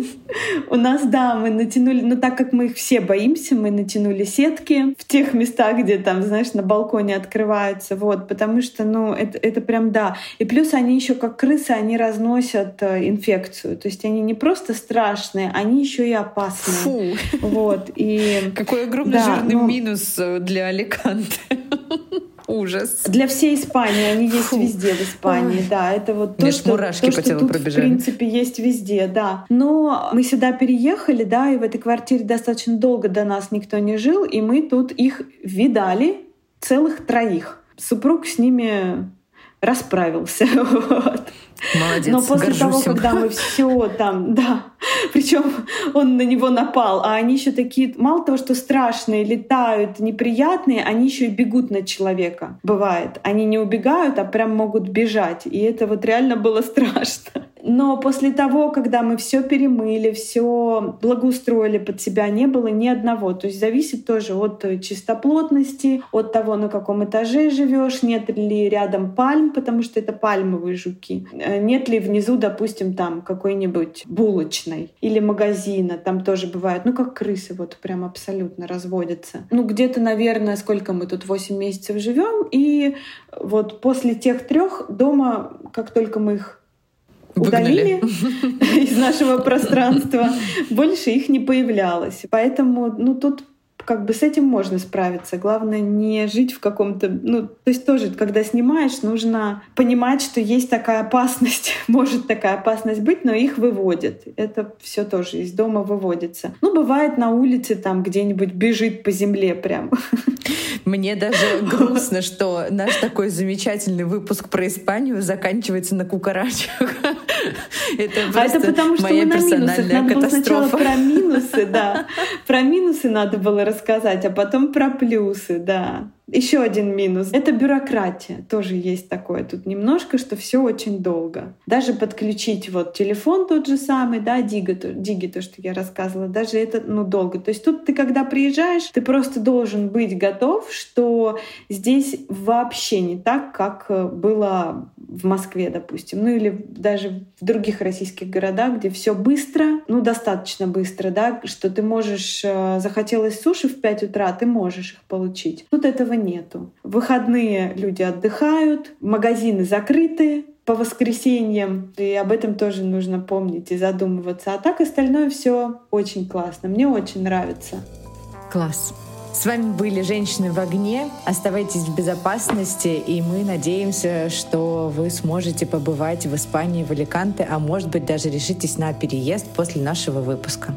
S3: у нас, да, мы натянули, но так как мы их все боимся, мы натянули сетки в тех местах, где там, знаешь, на балконе открываются, вот, потому что, ну, это, это прям да. И плюс они еще как крысы, они разносят э, инфекцию. То есть они не просто страшные, они еще и опасные.
S2: Фу.
S3: Вот. И,
S2: Какой огромный да, жирный ну, минус э, для Олега Аликанте. Ужас.
S3: Для всей Испании они есть Фу. везде в Испании, Ой. да. Это вот то, что, то, что тут пробежали. в принципе есть везде, да. Но мы сюда переехали, да, и в этой квартире достаточно долго до нас никто не жил, и мы тут их видали целых троих. Супруг с ними расправился. Вот.
S2: Молодец,
S3: Но после того,
S2: им.
S3: когда мы все там, да, причем он на него напал, а они еще такие, мало того, что страшные, летают, неприятные, они еще и бегут на человека. Бывает. Они не убегают, а прям могут бежать. И это вот реально было страшно. Но после того, когда мы все перемыли, все благоустроили под себя, не было ни одного. То есть зависит тоже от чистоплотности, от того, на каком этаже живешь, нет ли рядом пальм, потому что это пальмовые жуки. Э, нет ли внизу, допустим, там какой-нибудь булочной или магазина. Там тоже бывает, ну как крысы вот прям абсолютно разводятся. Ну где-то, наверное, сколько мы тут 8 месяцев живем, и вот после тех трех дома, как только мы их удалили из нашего пространства, больше их не появлялось. Поэтому, ну, тут как бы с этим можно справиться. Главное не жить в каком-то... Ну, то есть тоже, когда снимаешь, нужно понимать, что есть такая опасность, может такая опасность быть, но их выводят. Это все тоже из дома выводится. Ну, бывает на улице там где-нибудь бежит по земле прям.
S2: Мне даже грустно, что наш такой замечательный выпуск про Испанию заканчивается на кукарачах.
S3: Это а это потому, что мы на минусах. Надо было сначала про минусы, да. Про минусы надо было рассказать, а потом про плюсы, да. Еще один минус — это бюрократия. Тоже есть такое тут немножко, что все очень долго. Даже подключить вот телефон тот же самый, да, Диги, Диги, то, что я рассказывала, даже это, ну, долго. То есть тут ты, когда приезжаешь, ты просто должен быть готов, что здесь вообще не так, как э, было в Москве, допустим, ну или даже в других российских городах, где все быстро, ну, достаточно быстро, да, что ты можешь, э, захотелось суши в 5 утра, ты можешь их получить. Тут этого нету. В выходные люди отдыхают, магазины закрыты, по воскресеньям, и об этом тоже нужно помнить и задумываться. А так остальное все очень классно. Мне очень нравится.
S2: Класс. С вами были «Женщины в огне». Оставайтесь в безопасности, и мы надеемся, что вы сможете побывать в Испании, в Аликанте, а может быть даже решитесь на переезд после нашего выпуска.